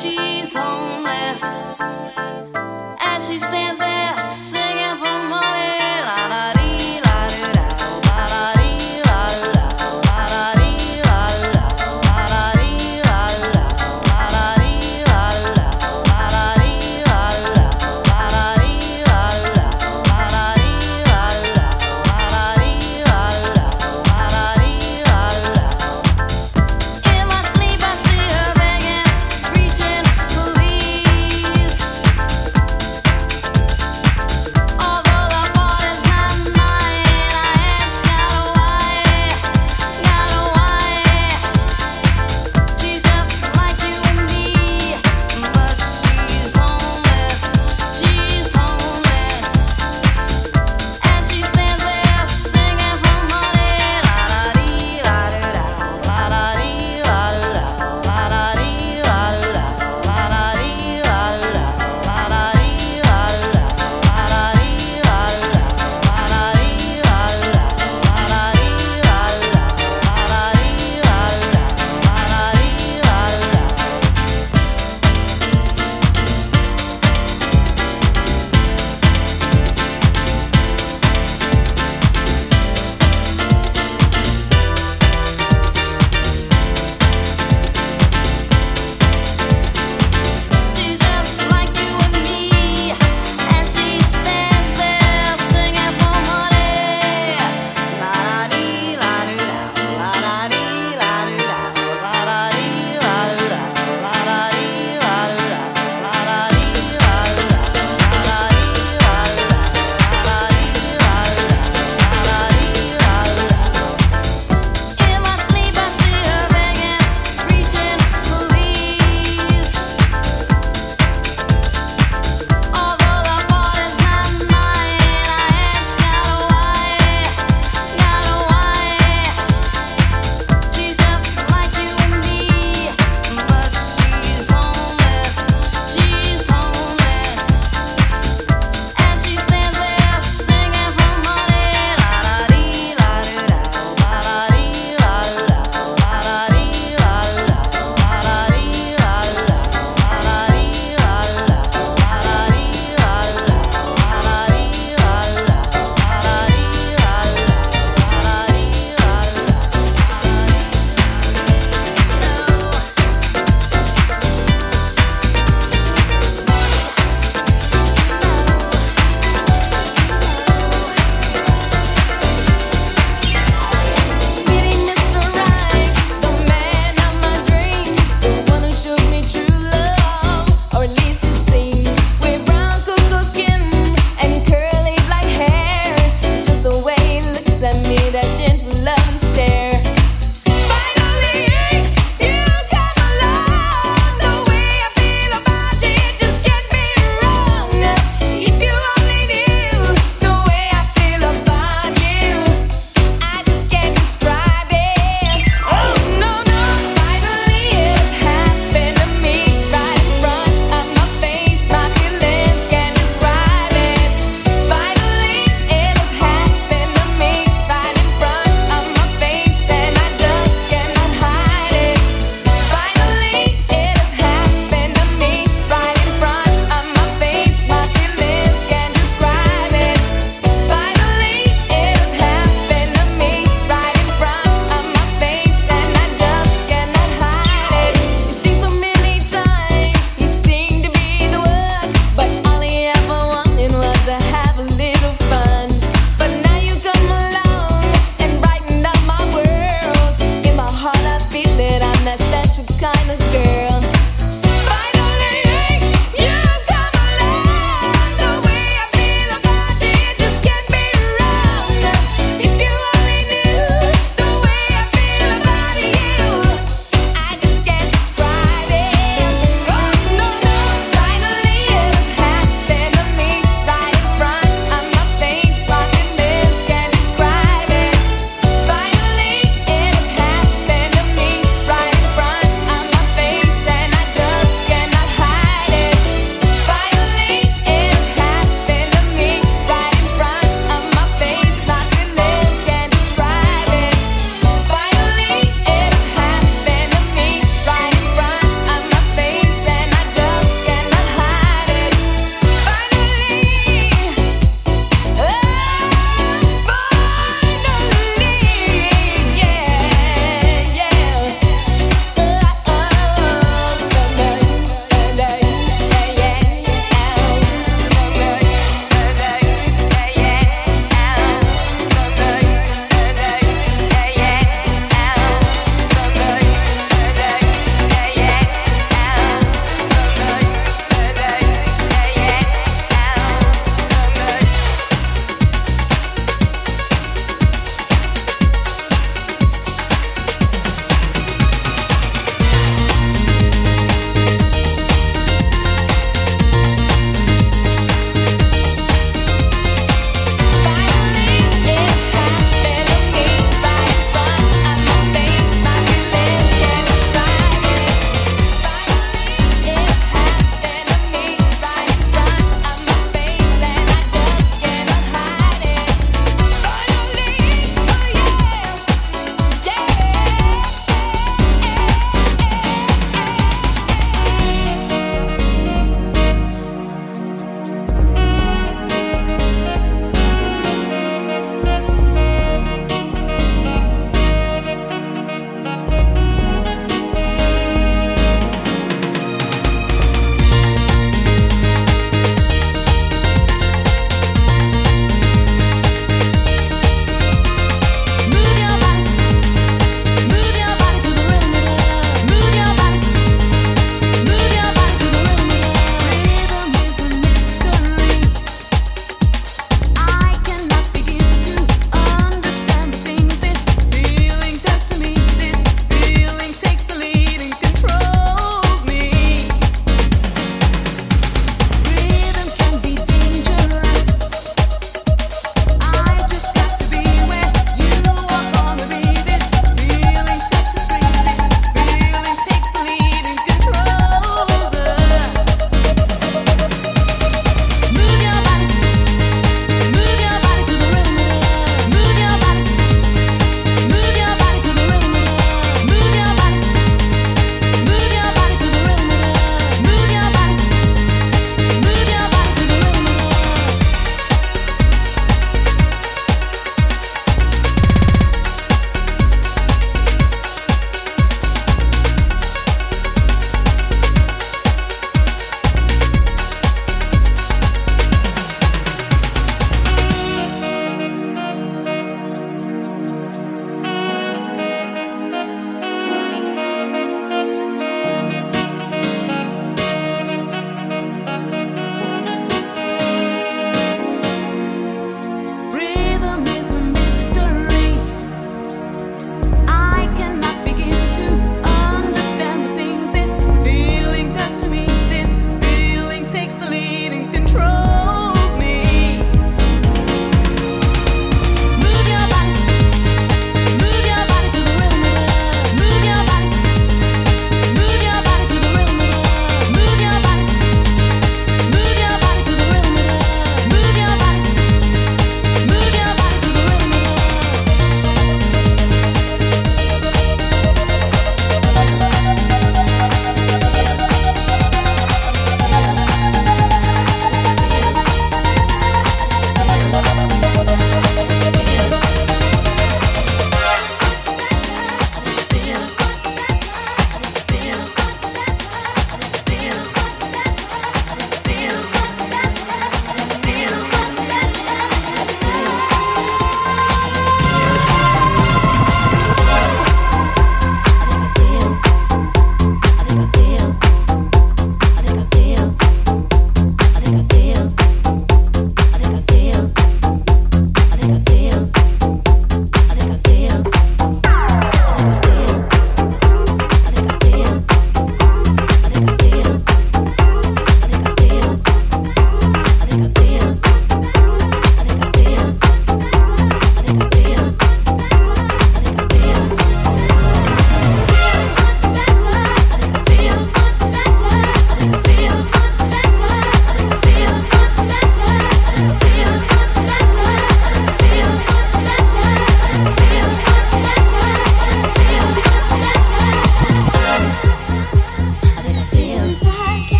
she's homeless. As she stands there,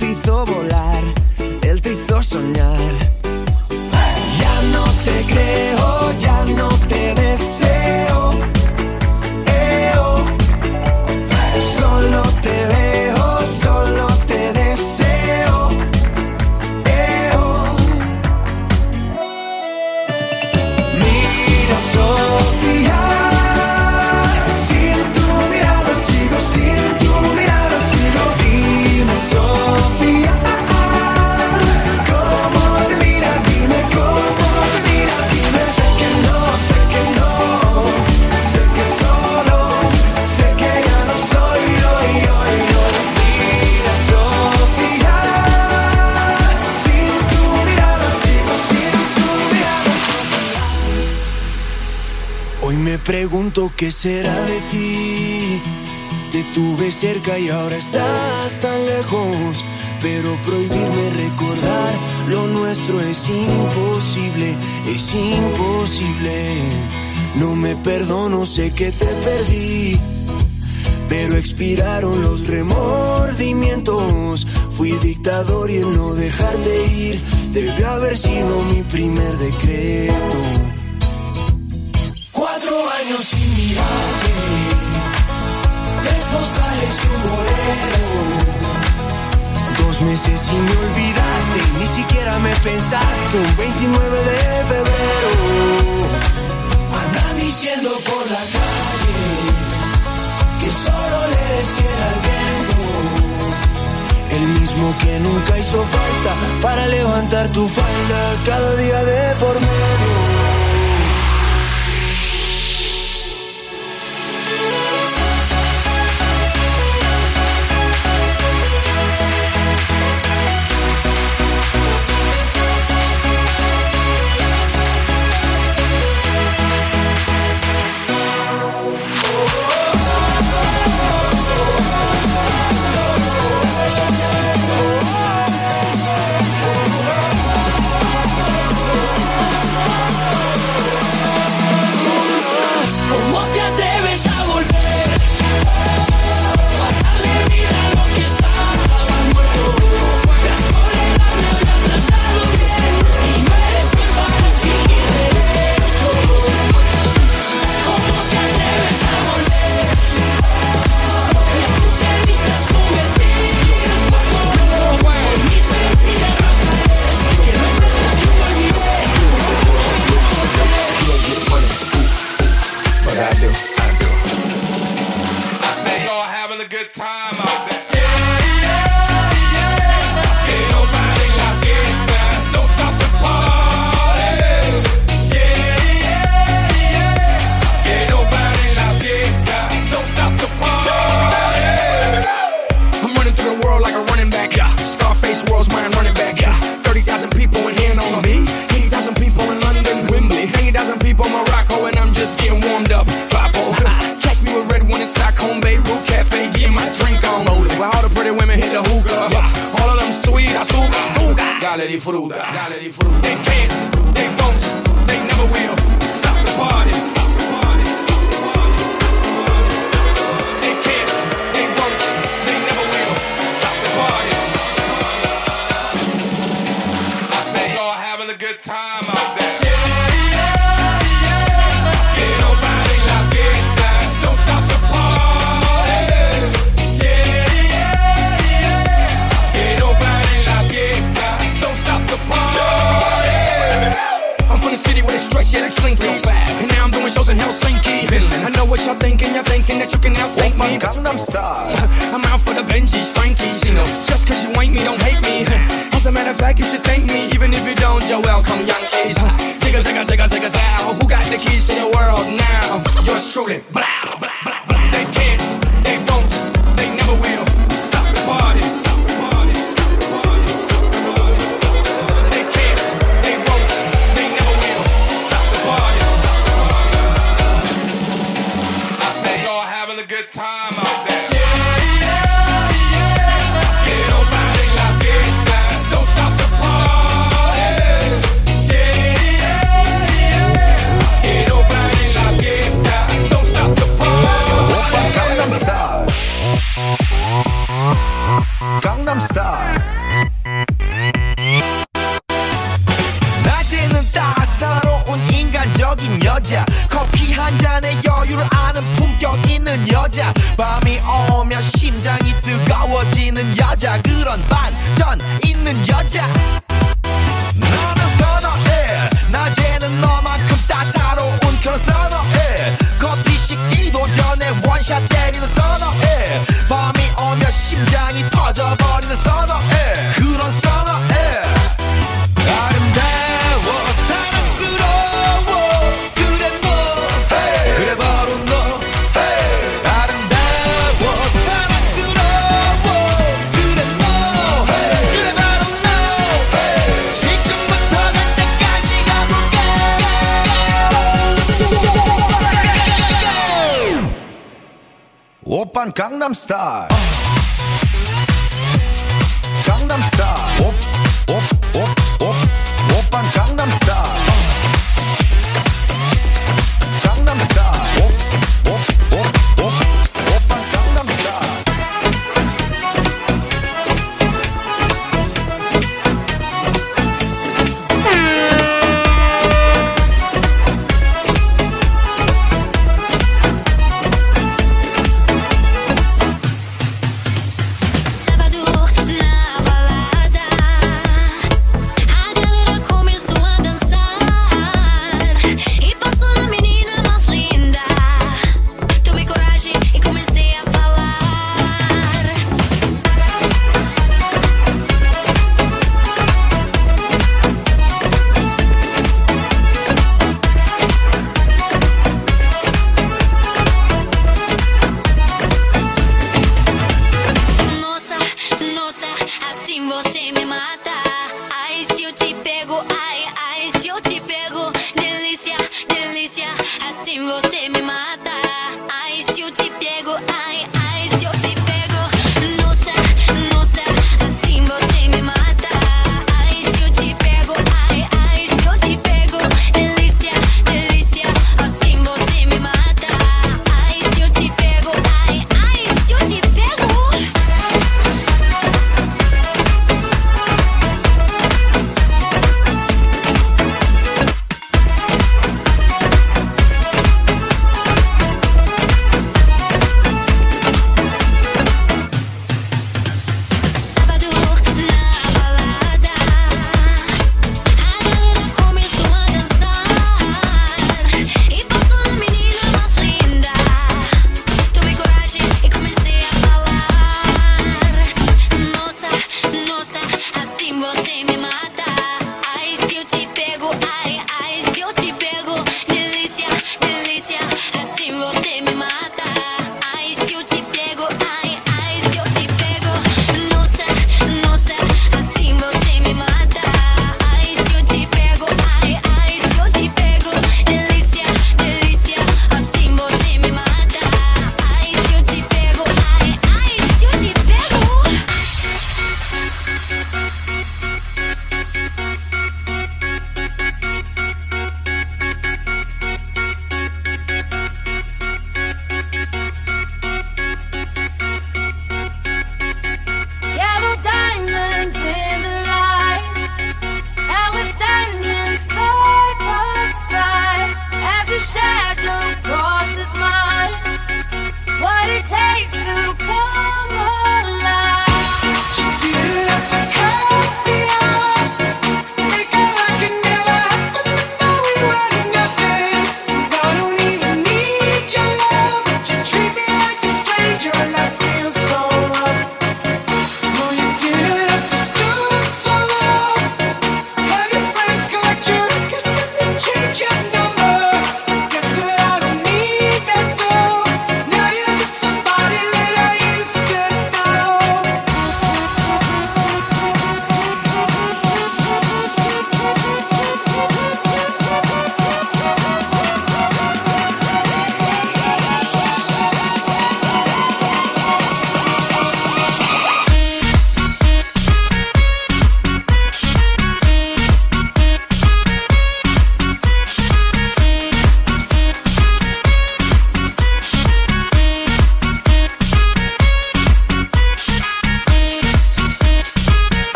te hizo volar, él te hizo soñar. Será de ti. Te tuve cerca y ahora estás tan lejos. Pero prohibirme recordar lo nuestro es imposible, es imposible. No me perdono, sé que te perdí. Pero expiraron los remordimientos. Fui dictador y el no dejarte ir debe haber sido mi primer decreto. Dos meses y me olvidaste, ni siquiera me pensaste. Un 29 de febrero, andan diciendo por la calle que solo le eres fiel al viento. El mismo que nunca hizo falta para levantar tu falda cada día de por medio. I'm in Helsinki. I know what y'all thinking, you're thinking that you can outthink me. Gangnam Style. I'm out for the Benjis, Frankies. You know, just cause you ain't me, don't hate me. As a matter of fact, you should thank me. Even if you don't, you're welcome, Yankees. Digga, zigga, zigga, zigga, zow. Who got the keys to the world now? Yours truly. Blah, 있는 여자. 밤이 오면 심장이 뜨거워지는 여자. 그런 반전 있는 여자. Gangnam Style.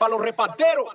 para los reparteros.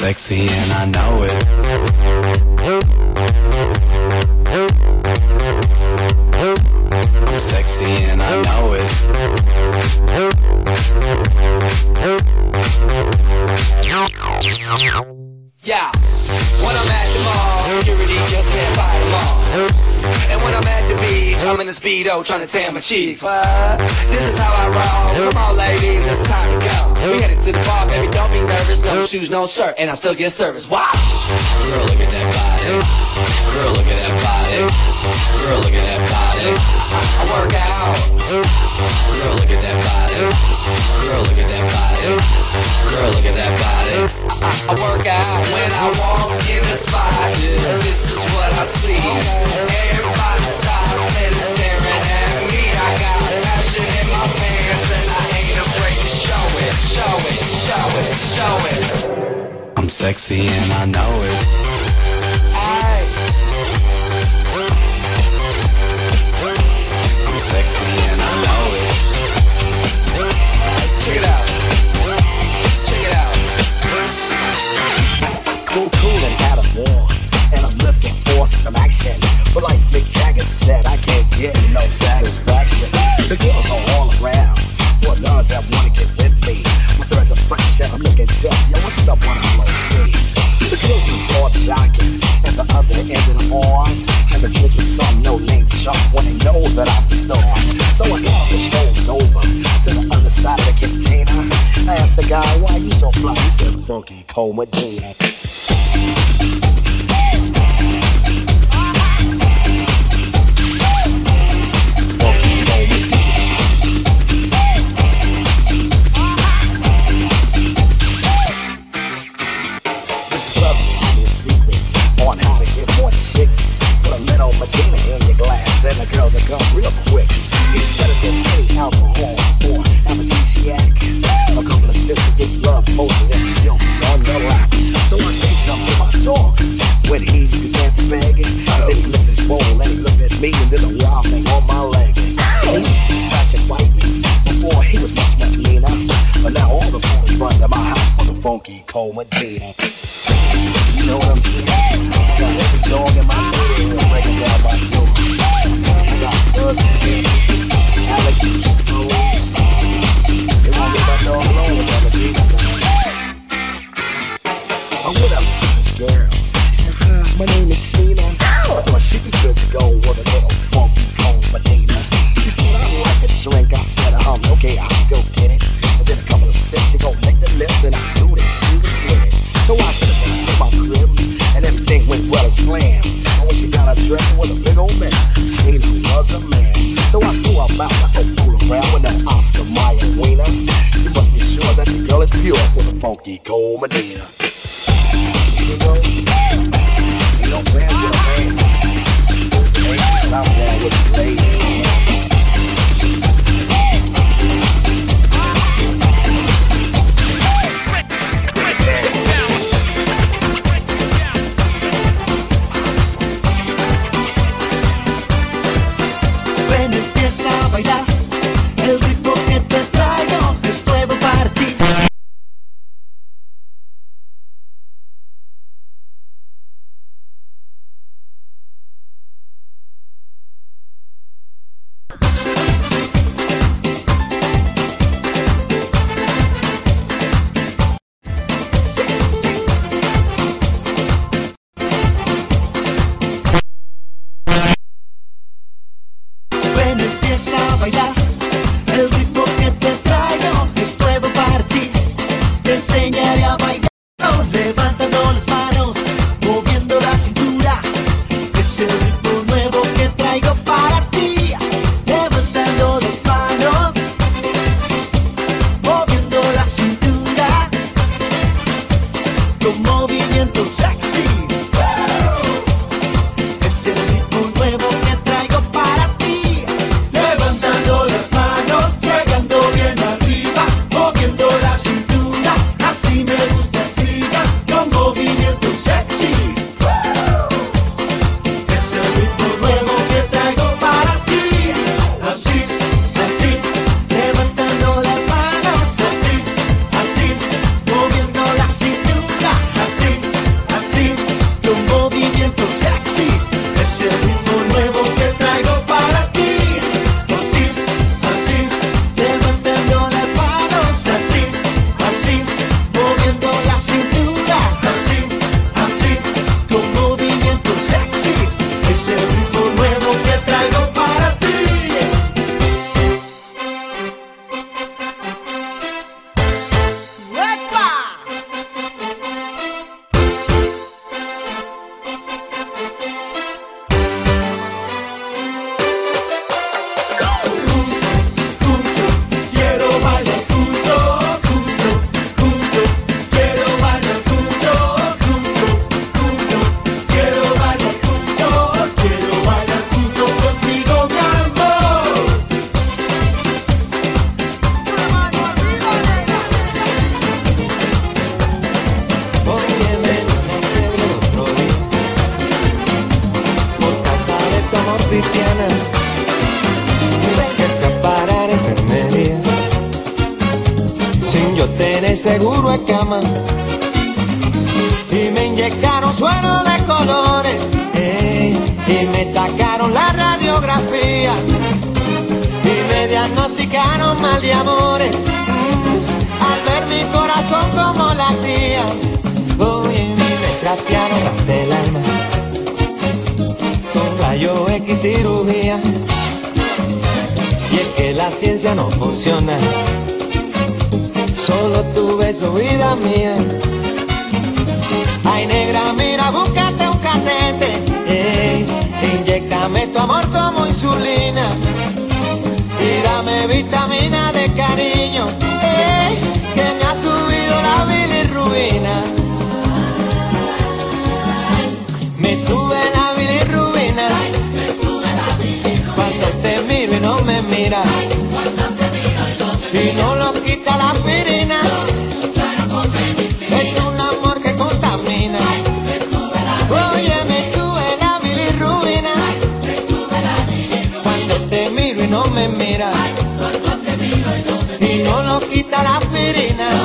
sexy and I know it. yo, trying to tear my cheeks. What? This is how I roll. Come on, ladies, it's time to go. We headed to the bar, baby, don't be nervous. No shoes, no shirt, and I still get service. Watch. Girl, look at that body. Girl, look at that body. Girl, look at that body. I work out. Girl, look at that body. Girl, look at that body. Girl, look at that body. I work out when I walk in the spot. This is what I see. Everybody stops and is staring at me. I got passion in my pants and I ain't afraid to show it, show it, show it, show it. I'm sexy and I know it. Aye. I'm sexy and I know it. Check it out. Cool, cool and funky coma dance. mira y no lo quita la pirina. Es un amor que contamina. Oye, me sube la bilirrubina. Cuando te miro y no me miras. Y no lo quita la pirina.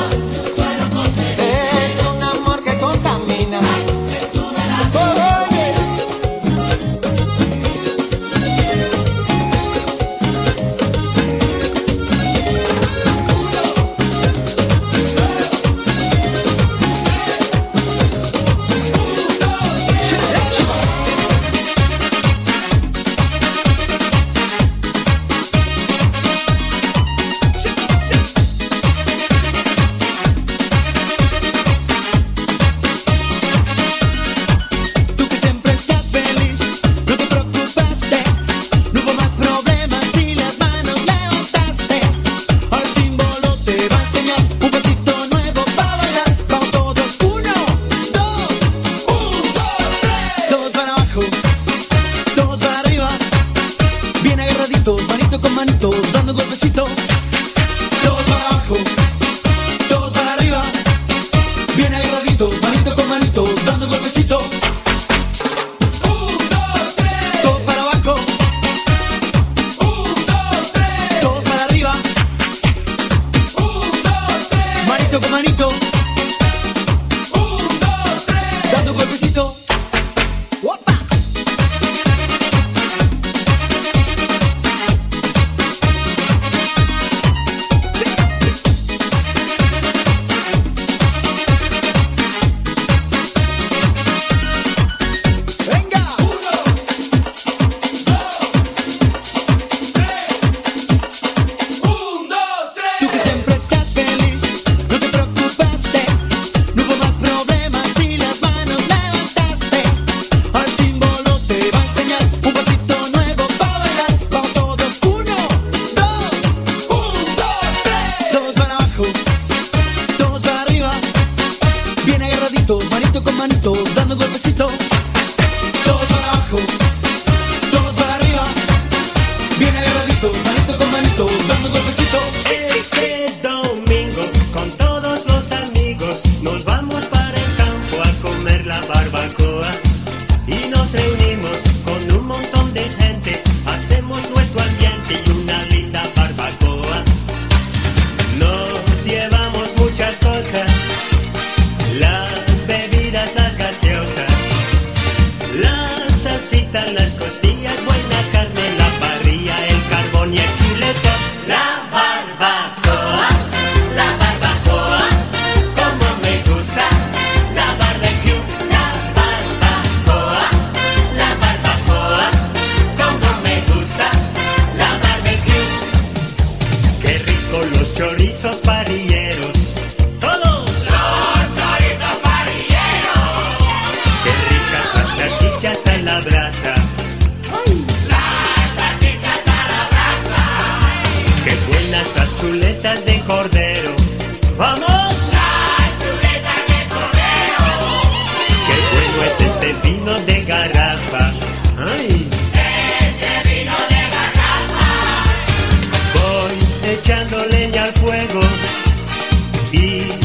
Y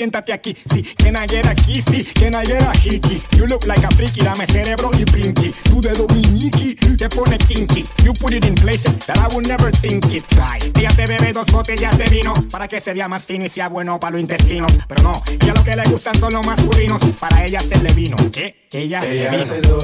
siéntate aquí. Sí, can I get a kiss? Sí, can I get a hickey? You look like a freaky, dame cerebro y brinqui. Tu dedo niqui, te pone kinky. You put it in places that I would never think it. Ay, ella se bebe dos botellas de vino para que se vea más fino y sea bueno para los intestinos. Pero no, ella lo que le gustan son los masculinos. Para ella se le vino. ¿Qué? Que ella, ella se vino.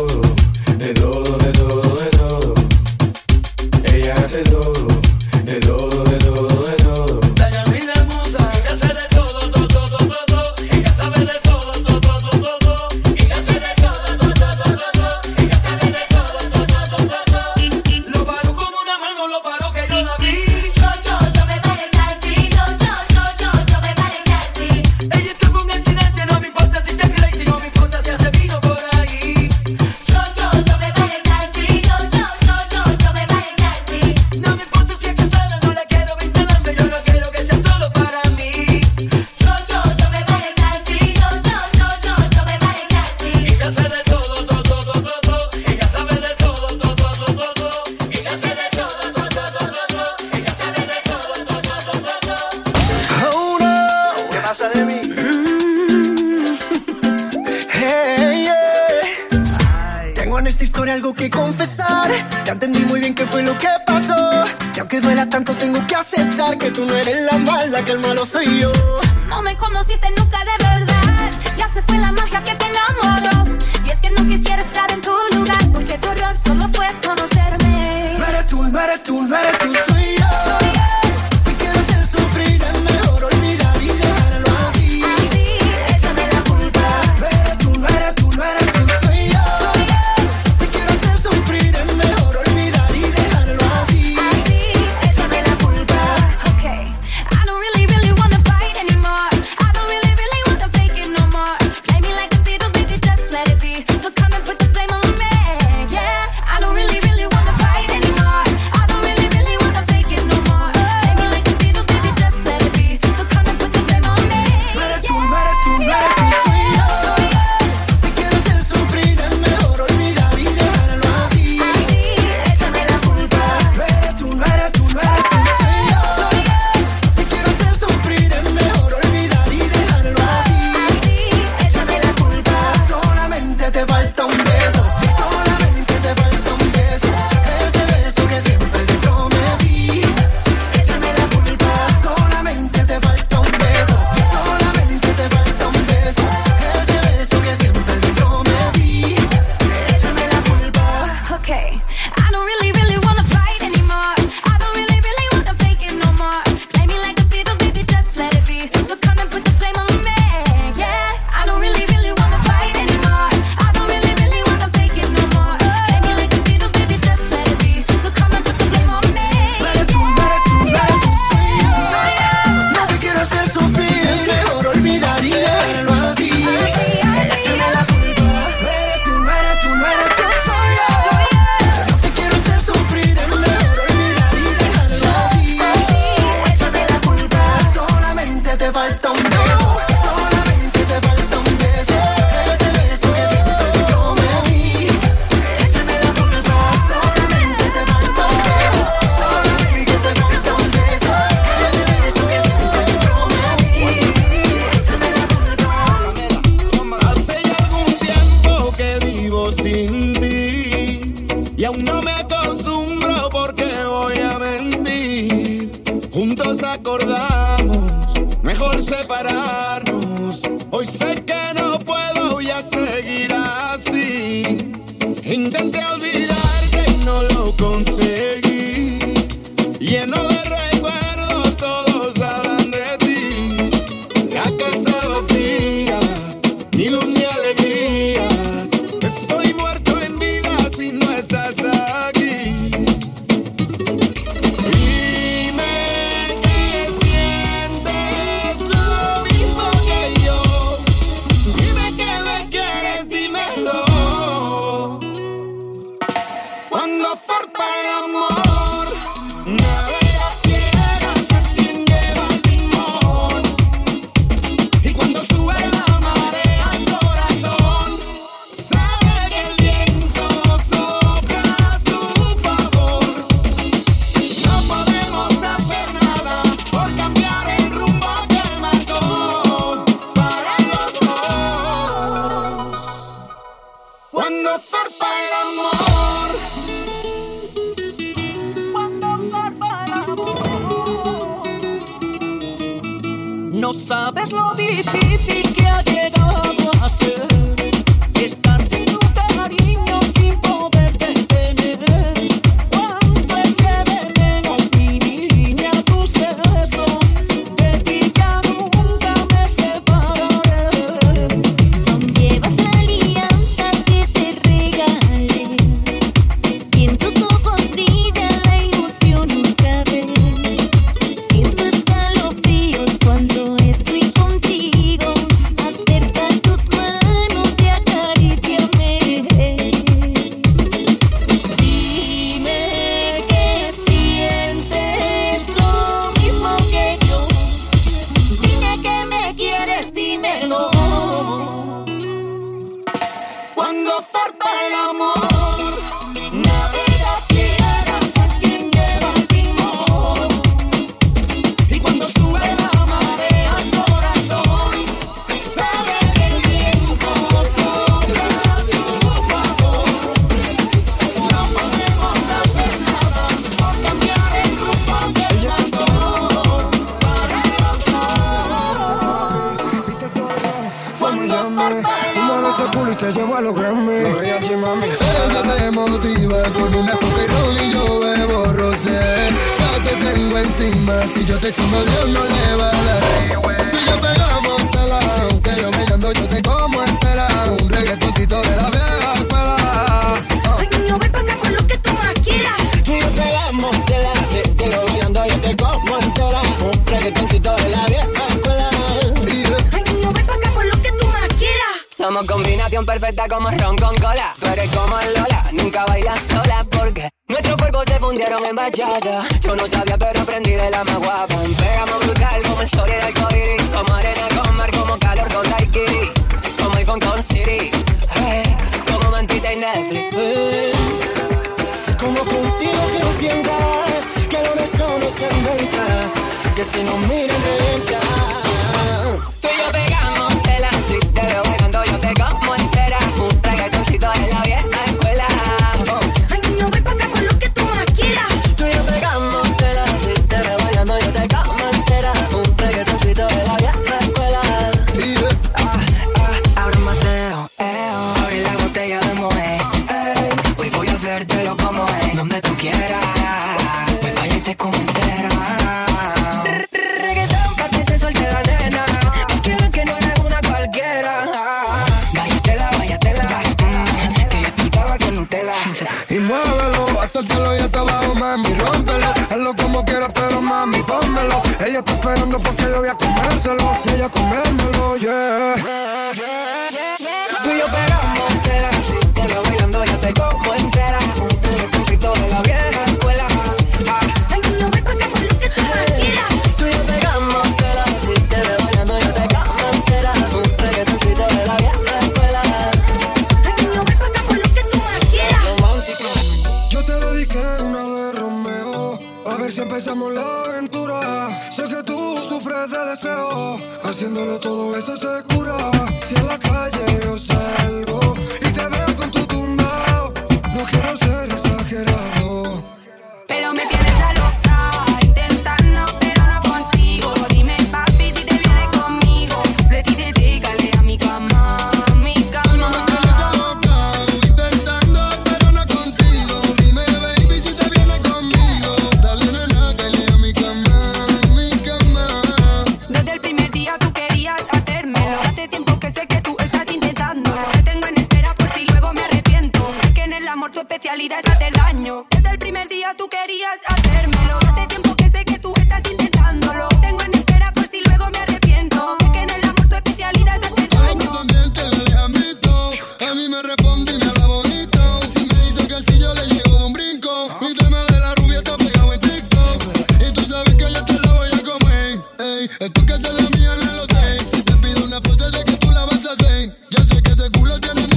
Sé que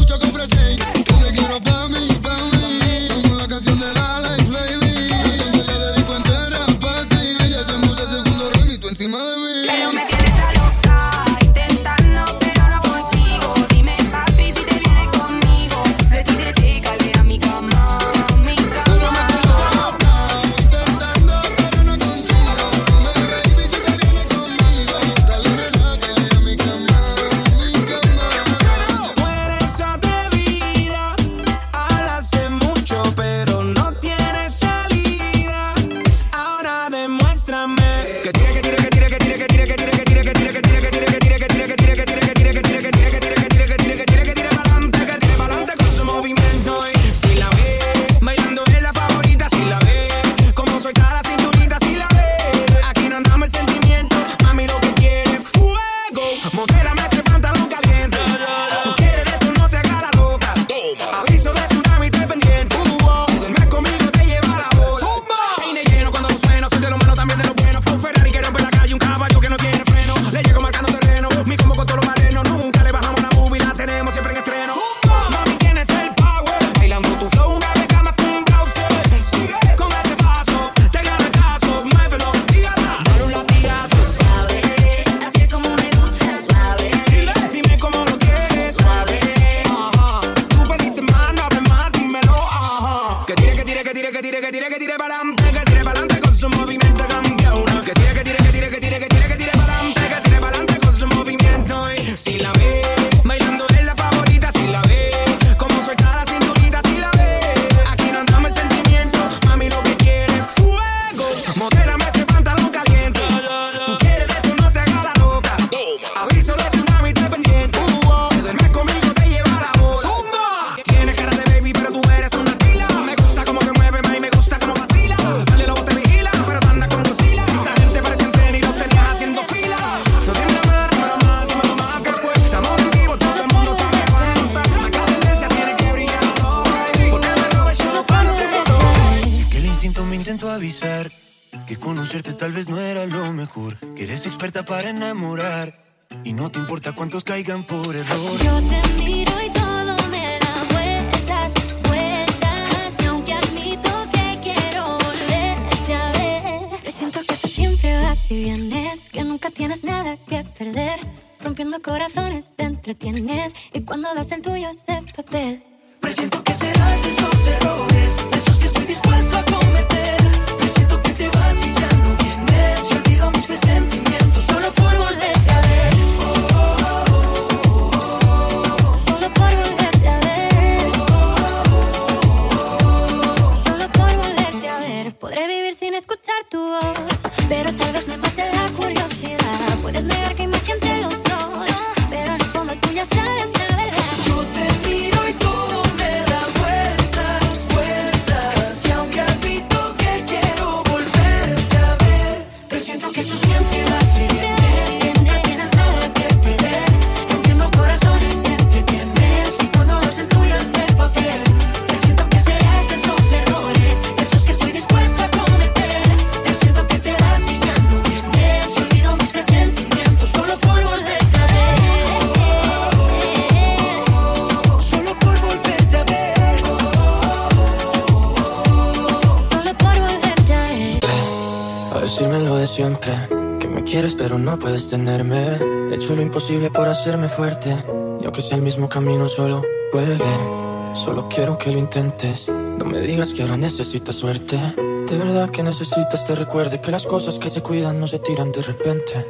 pero no puedes tenerme. He hecho lo imposible por hacerme fuerte, y aunque sea el mismo camino solo, vuelve. Solo quiero que lo intentes, no me digas que ahora necesitas suerte. De verdad que necesitas te recuerde que las cosas que se cuidan no se tiran de repente.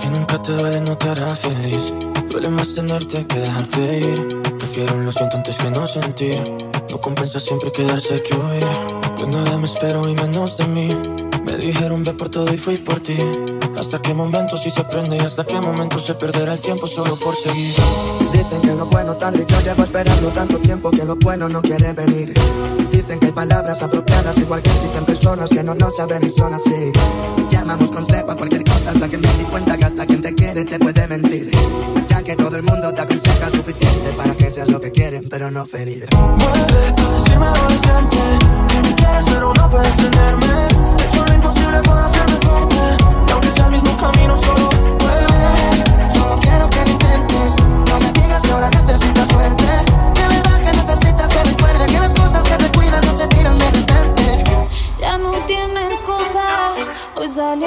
Si nunca te duele no te hará feliz, duele más tenerte que dejarte ir. Prefiero un lo siento antes que no sentir, no compensa siempre quedarse que huir. Yo nada me espero y menos de mí. Me dijeron ve por todo y fui por ti. Hasta qué momento sí se aprende y hasta qué momento se perderá el tiempo solo por seguir. Dicen que lo bueno tarde y yo llevo esperando tanto tiempo que lo bueno no quiere venir. Dicen que hay palabras apropiadas, igual que existen personas que no nos saben y son así. Llamamos consejo a cualquier cosa hasta que me di cuenta que hasta quien te quiere te puede mentir. Ya que todo el mundo te aconseja suficiente para que seas lo que quieren, pero no ferir. Vuelve a decirme siempre Que me quieres pero no puedes tenerme He hecho lo imposible por hacerme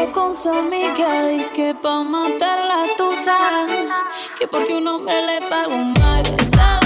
Con su amiga. Dice que pa' matar la tusa. Que porque un hombre le paga un mal.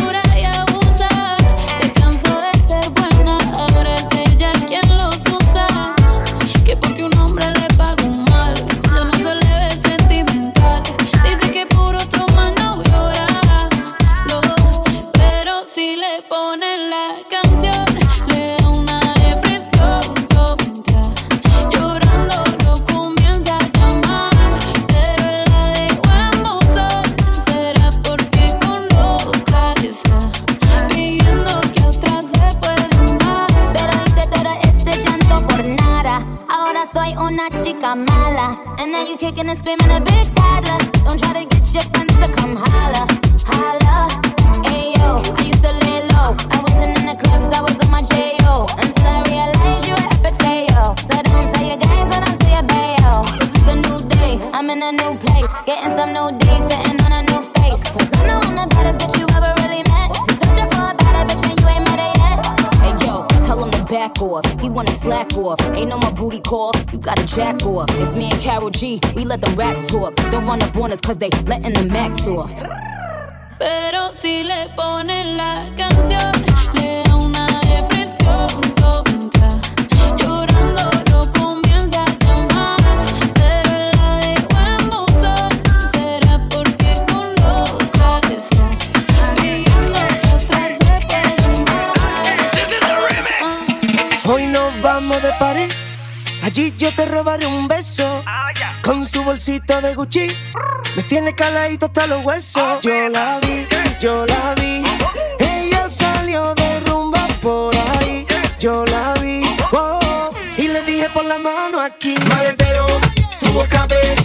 Kicking and screaming a big gotta jack off. It's me and Carol G. We let the racks talk. Don't run up on us cause they letting the max off. Pero si le ponen la canción, le da una depresión tonta. Llorando lo comienza a llamar, pero la dejó en buzón. Será porque con otra está viviendo que otra se puede amar. Hoy nos vamos de party. Allí yo te robaré un beso. Con su bolsito de Gucci. Me tiene caladito hasta los huesos. Yo la vi, yo la vi. Ella salió de rumba por ahí. Yo la vi. oh, y le dije por la mano aquí. Maletero, tuvo escape. Puerta,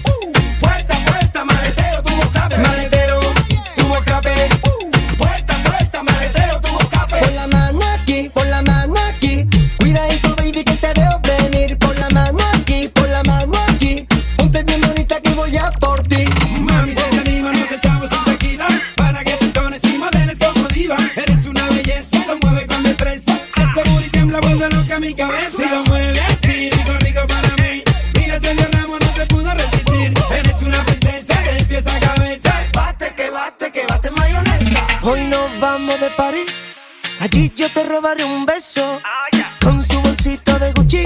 un beso. Ah, Con su bolsito de Gucci,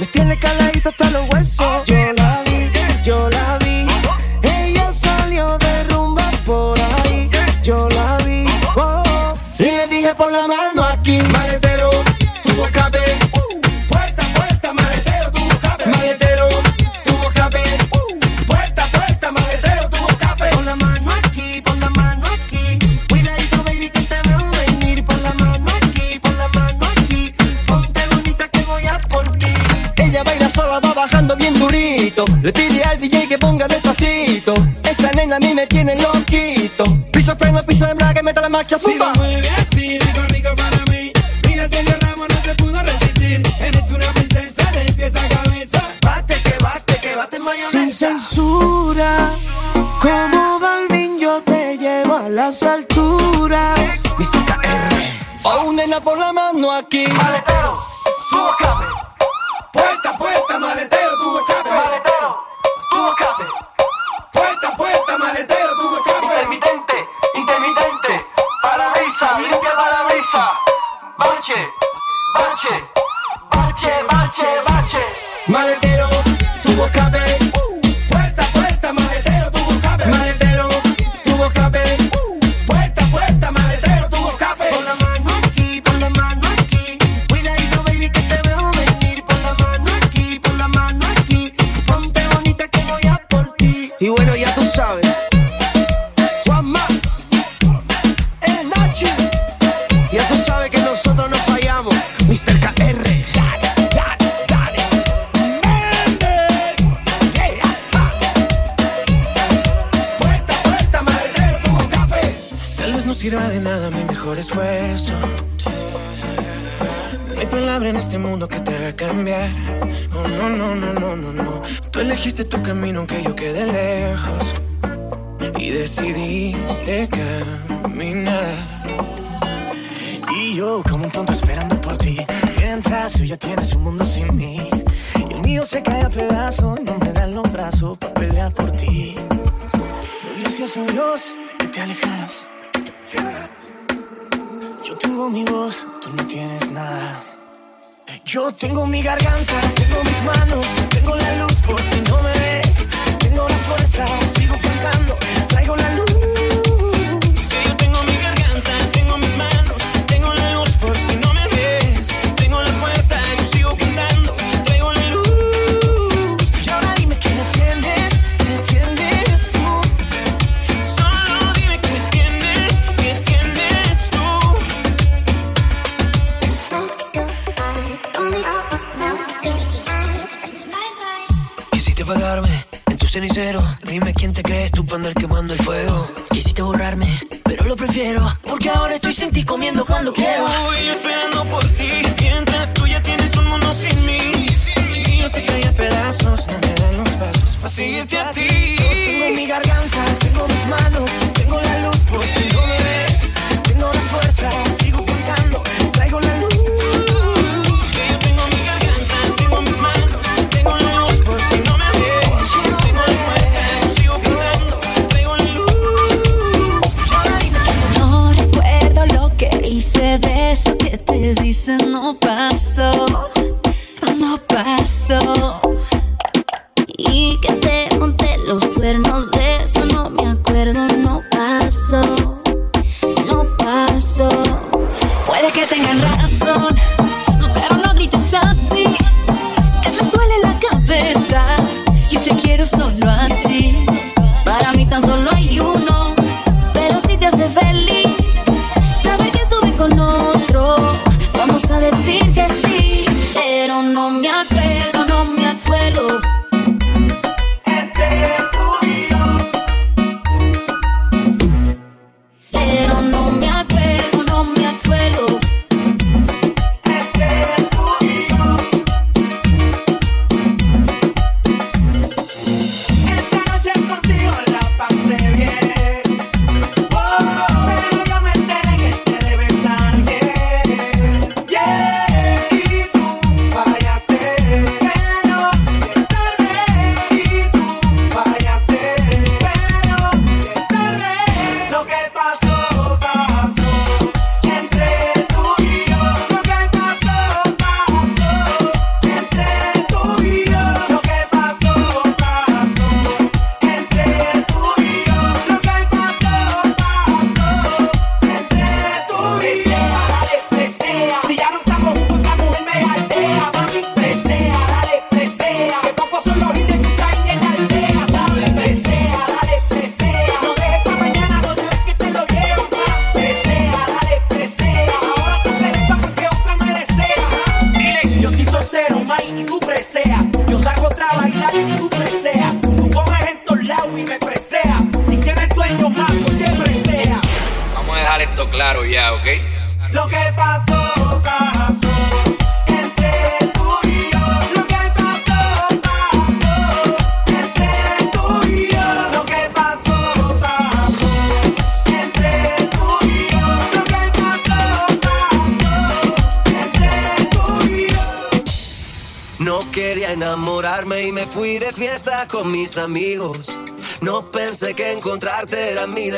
me tiene caladito hasta los huesos. Ah, yo la vi, yo la vi. Ella salió de rumba por ahí. Yo la vi. Uh-huh. Oh, oh. Y le dije por la mano aquí. like a.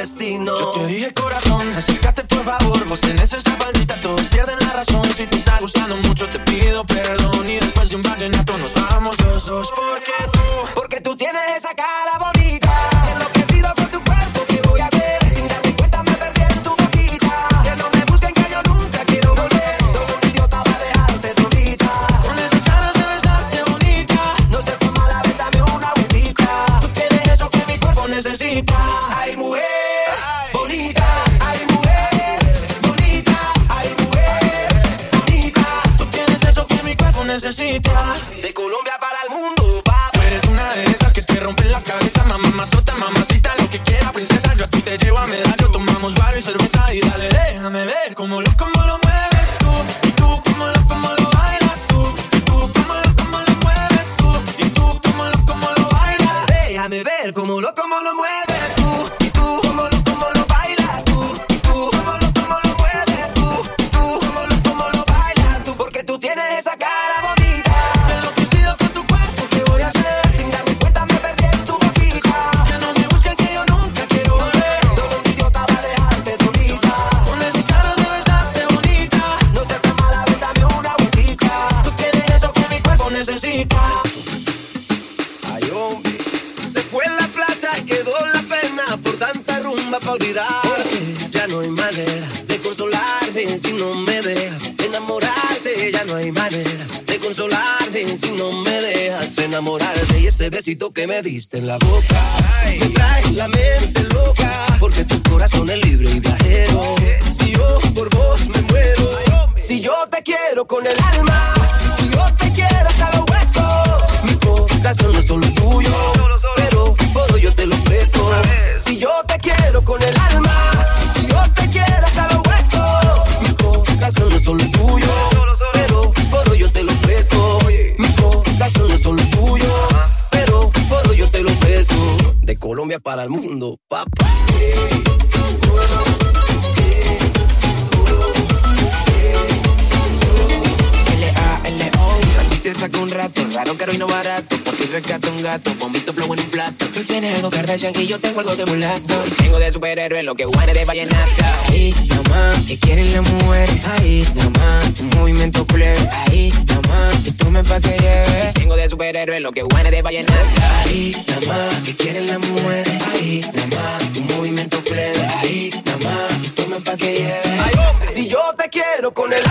destino. Yo te dije gato. Con tu flow en un plato. Tú tienes algo Kardashian y yo tengo algo de mulato. Tengo de superhéroe lo que guane de vallenata. Ahí nomás, que quieren la mujer. Ahí nomás, un movimiento plebe. Ahí nomás, que tomen pa' que lleve. Tengo de superhéroe lo que guane de vallenata. Ahí nomás, que quieren la mujer. Ahí nomás, un movimiento plebe. Ahí nomás, que tomen pa' que lleve. Ay, hombre, si yo te quiero con el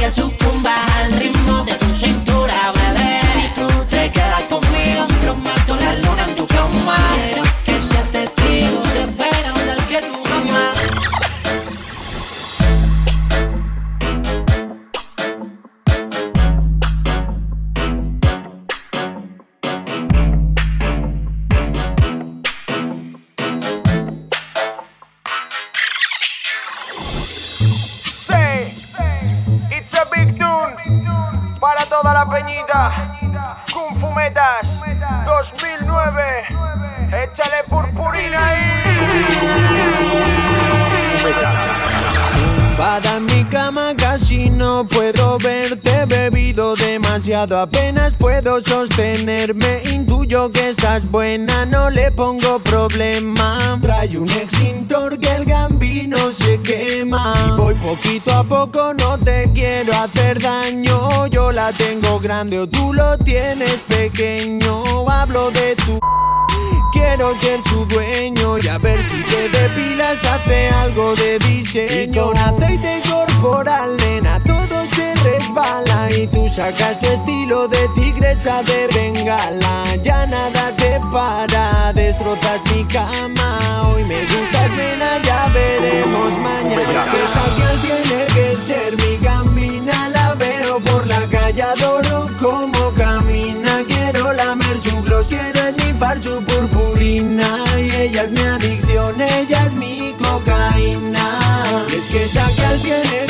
que su grande o tú lo tienes pequeño. Hablo de tu. Quiero ser su dueño y a ver si te depilas, hace algo de diseño. Y con aceite corporal, nena, todo se resbala. Y tú sacas tu estilo de tigresa de bengala. Ya nada te para, destrozas mi cama. tiene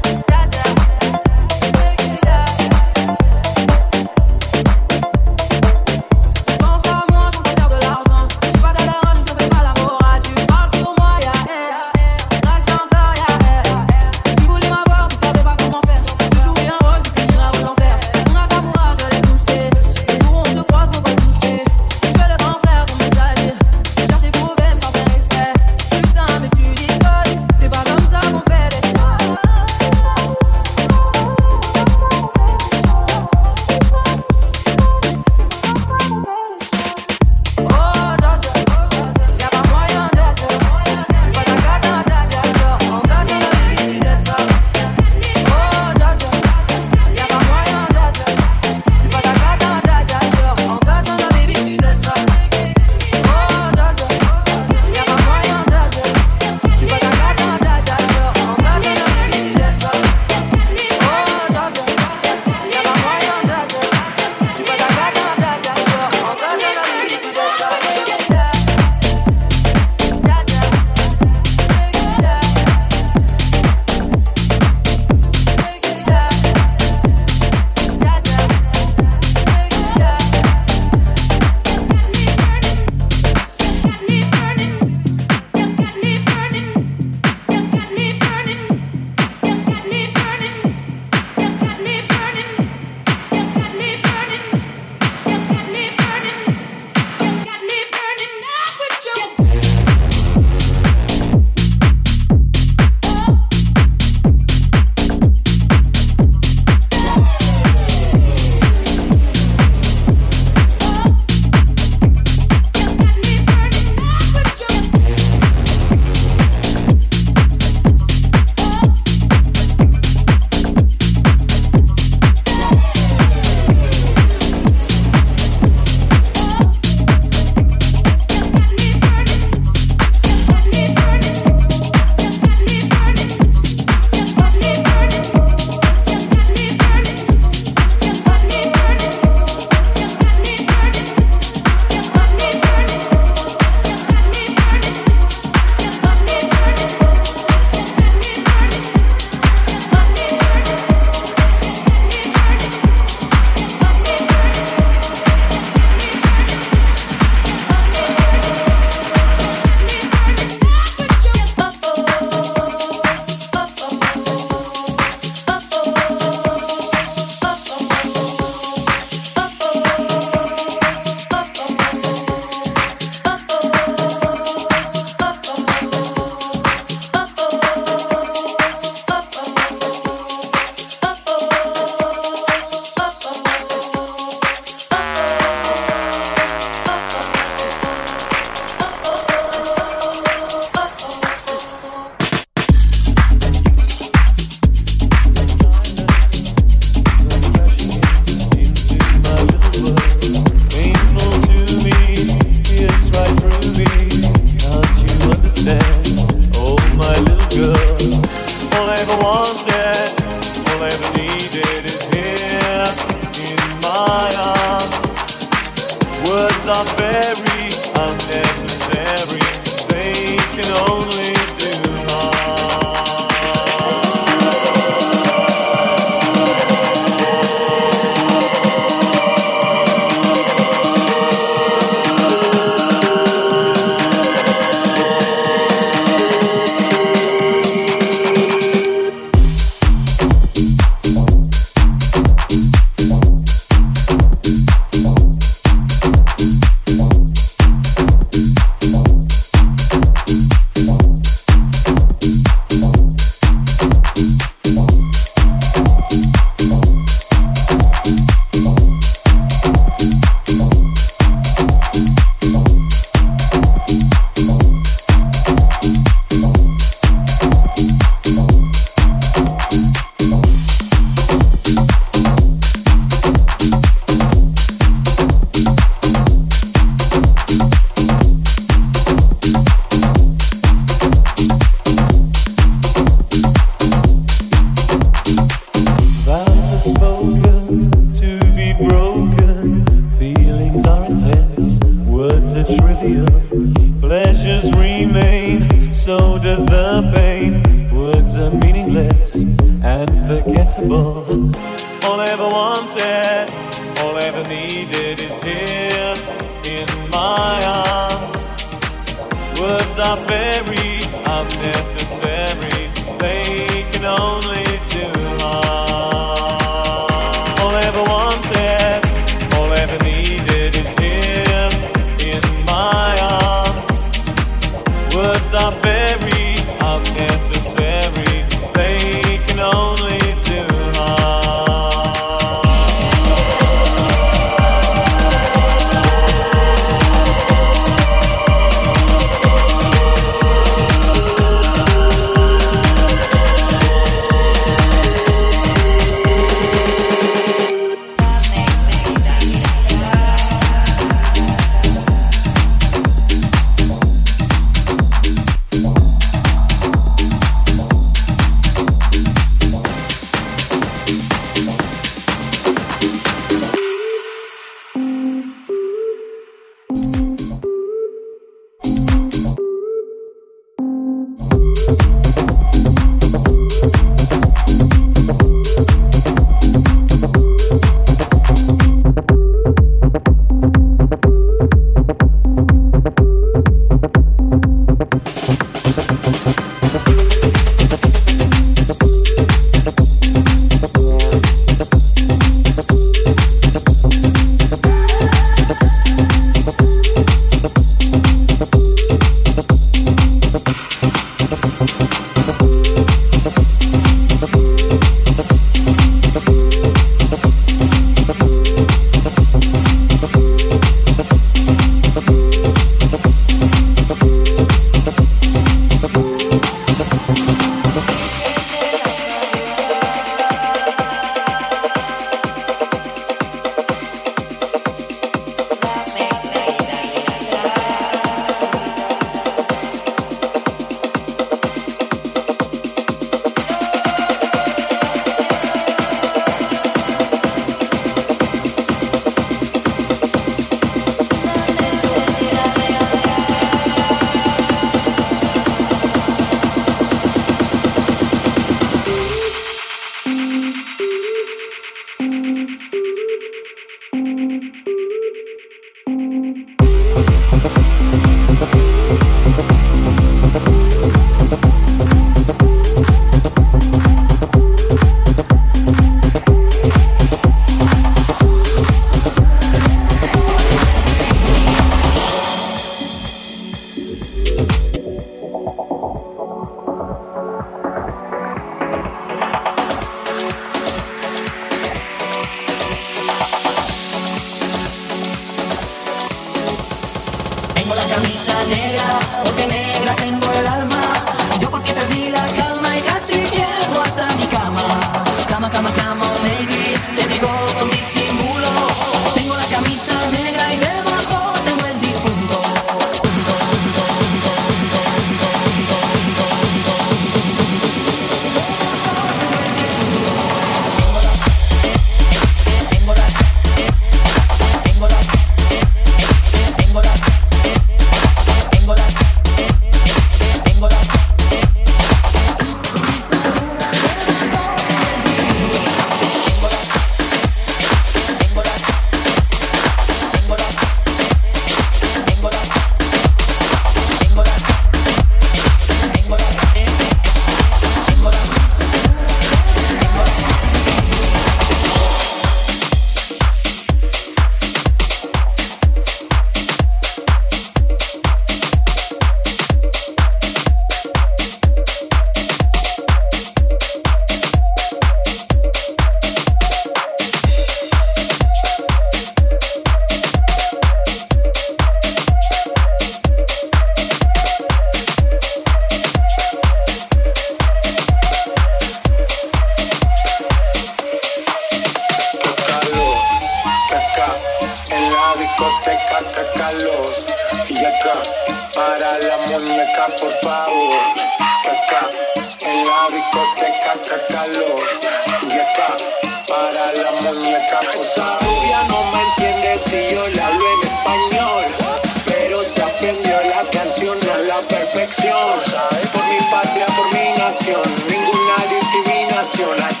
Por mi patria, por mi nación, ninguna discriminación.